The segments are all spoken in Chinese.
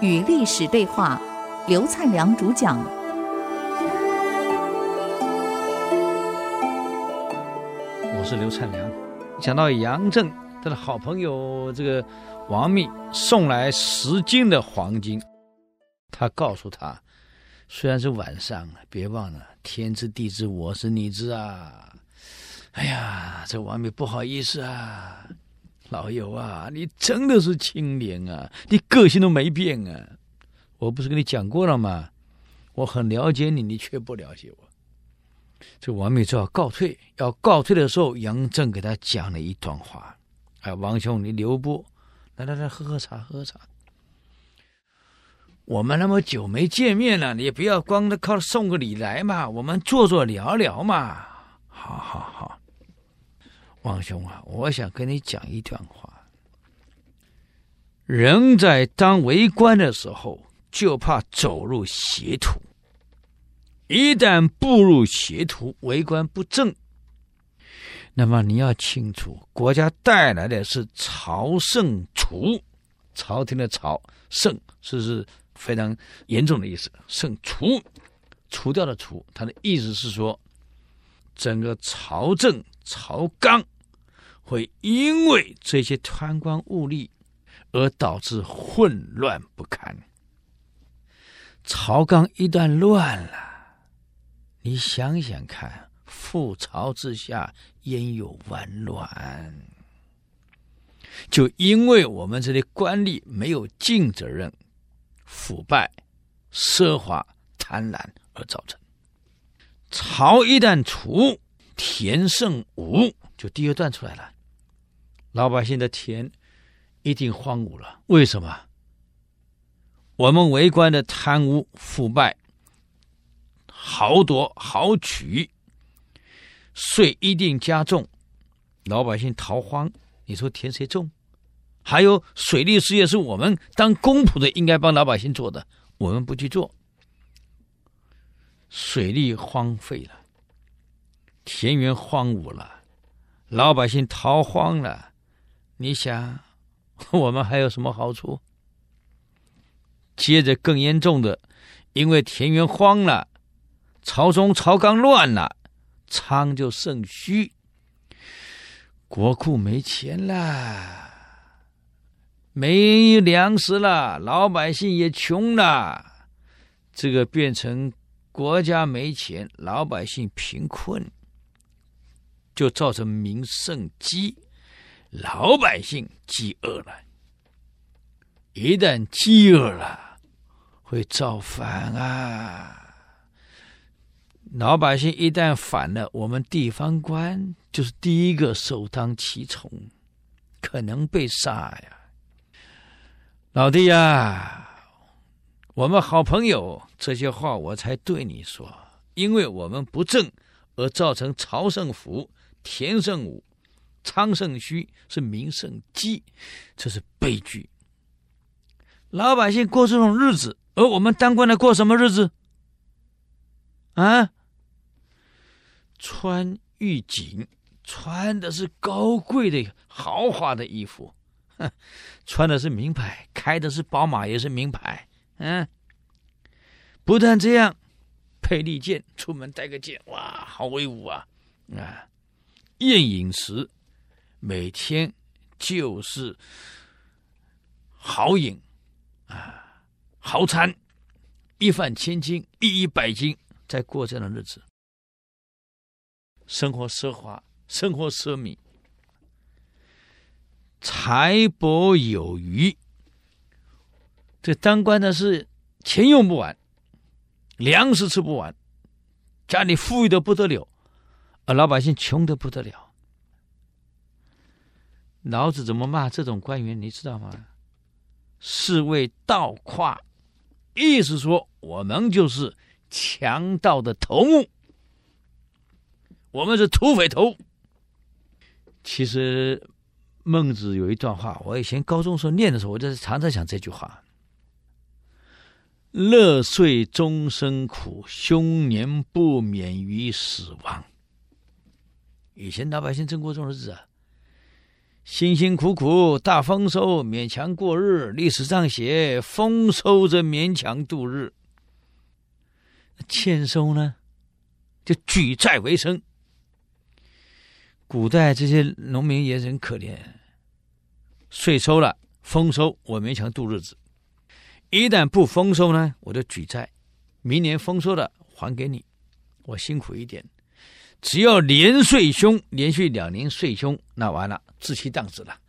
与历史对话，刘灿良主讲。我是刘灿良。讲到杨震，他的好朋友这个王密送来十斤的黄金，他告诉他，虽然是晚上，别忘了天知地知我是你知啊。哎呀，这王密不好意思啊。老友啊，你真的是清廉啊，你个性都没变啊！我不是跟你讲过了吗？我很了解你，你却不了解我。这王密就要告退，要告退的时候，杨震给他讲了一段话：“哎，王兄，你留步，来来来，喝喝茶，喝喝茶。我们那么久没见面了，你也不要光靠送个礼来嘛，我们坐坐聊聊嘛。好好好。”王兄啊，我想跟你讲一段话。人在当为官的时候，就怕走入邪途。一旦步入邪途，为官不正，那么你要清楚，国家带来的是朝圣除，朝廷的朝圣，这是非常严重的意思。圣除，除掉的除，他的意思是说，整个朝政。朝纲会因为这些贪官污吏而导致混乱不堪。朝纲一旦乱了，你想想看，覆巢之下焉有完卵？就因为我们这些官吏没有尽责任、腐败、奢华、贪婪而造成。朝一旦除。田胜武就第二段出来了，老百姓的田一定荒芜了。为什么？我们为官的贪污腐败、豪夺豪取，税一定加重，老百姓逃荒。你说田谁种？还有水利事业是我们当公仆的应该帮老百姓做的，我们不去做，水利荒废了。田园荒芜了，老百姓逃荒了，你想，我们还有什么好处？接着更严重的，因为田园荒了，朝中朝纲乱了，仓就甚虚，国库没钱了，没粮食了，老百姓也穷了，这个变成国家没钱，老百姓贫困。就造成民生饥，老百姓饥饿了。一旦饥饿了，会造反啊！老百姓一旦反了，我们地方官就是第一个首当其冲，可能被杀呀。老弟呀，我们好朋友，这些话我才对你说，因为我们不正而造成朝圣腐。田胜武、昌盛虚是民生饥，这是悲剧。老百姓过这种日子，而我们当官的过什么日子？啊，穿玉锦，穿的是高贵的豪华的衣服，哼，穿的是名牌，开的是宝马，也是名牌。嗯，不但这样，佩利剑，出门带个剑，哇，好威武啊！啊。宴饮时，每天就是豪饮啊，豪餐，一饭千金，一衣百金，在过这样的日子，生活奢华，生活奢靡，财帛有余。这当官的是钱用不完，粮食吃不完，家里富裕的不得了。而老百姓穷的不得了，老子怎么骂这种官员？你知道吗？是谓盗跨，意思说我们就是强盗的头目，我们是土匪头。其实孟子有一段话，我以前高中时候念的时候，我就常常想这句话：“乐岁终生苦，凶年不免于死亡。”以前老百姓正过这种日子啊，辛辛苦苦大丰收，勉强过日。历史上写，丰收则勉强度日。欠收呢，就举债为生。古代这些农民也很可怜，税收了，丰收我勉强度日子；一旦不丰收呢，我就举债，明年丰收了还给你，我辛苦一点。只要连税凶，连续两年税凶，那完了，志气荡子了。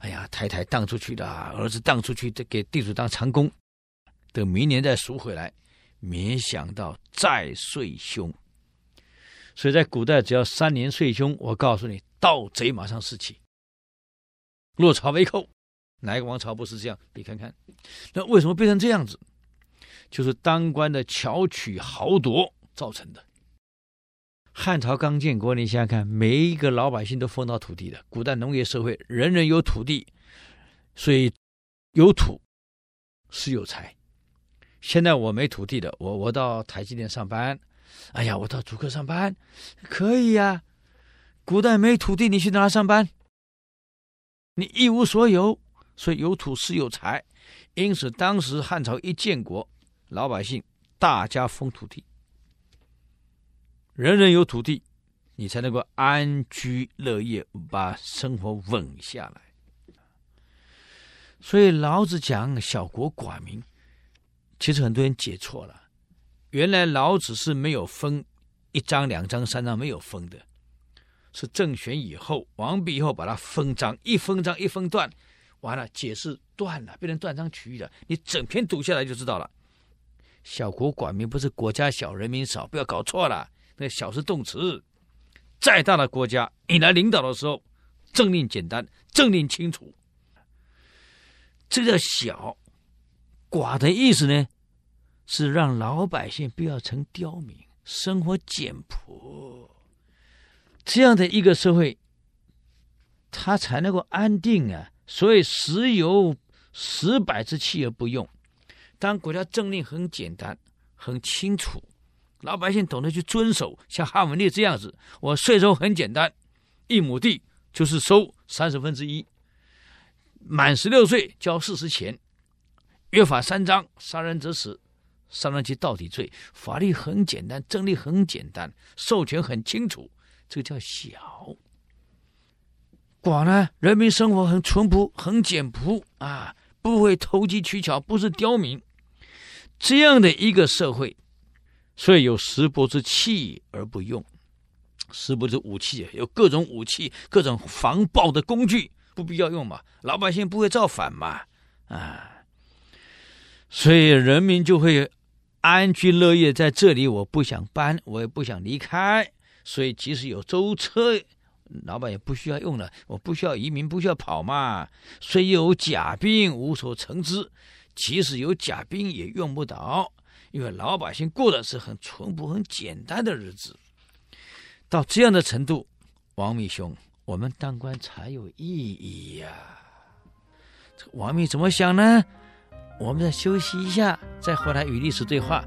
哎呀，太太荡出去了，儿子荡出去，给地主当长工，等明年再赎回来。没想到再税凶，所以在古代，只要三年税凶，我告诉你，盗贼马上四起，落草为寇。哪一个王朝不是这样？你看看，那为什么变成这样子？就是当官的巧取豪夺造成的。汉朝刚建国，你想想看，每一个老百姓都分到土地的。古代农业社会，人人有土地，所以有土是有财。现在我没土地的，我我到台积电上班，哎呀，我到竹科上班，可以呀、古代没土地，你去哪上班？你一无所有，所以有土是有财。因此，当时汉朝一建国，老百姓大家封土地，人人有土地，你才能够安居乐业，把生活稳下来。所以老子讲“小国寡民”。其实很多人解错了，原来老子是没有分一章、两章、三章没有分的，是政权以后、王弼以后把它分章，一分章一分段，完了解释断了，变成断章取义了。你整篇读下来就知道了。小国寡民不是国家小人民少，不要搞错了。那小是动词，再大的国家，你来领导的时候，政令简单，政令清楚，这叫小。寡的意思呢，是让老百姓不要成刁民，生活简朴，这样的一个社会，他才能够安定啊。所以时有十百之气而不用。当国家政令很简单、很清楚，老百姓懂得去遵守，像汉文帝这样子，我税收很简单，一亩地就是收三十分之一，满十六岁交四十钱。约法三章：杀人者死，杀人即盗抵罪。法律很简单，政令很简单，授权很清楚，这个叫小。寡呢，人民生活很淳朴，很简朴啊，不会投机取巧，不是刁民。这样的一个社会，所以有十帛之器而不用。十帛之武器，有各种武器，各种防暴的工具，不必要用嘛，老百姓不会造反嘛，啊。所以人民就会安居乐业在这里，我不想搬，我也不想离开。所以即使有舟车，老板也不需要用了，我不需要移民，不需要跑嘛。虽有甲兵，无所成之。即使有甲兵，也用不到，因为老百姓过的是很淳朴、很简单的日子。到这样的程度，王密兄，我们当官才有意义呀、啊。这王密怎么想呢？我们再休息一下，再回来与历史对话。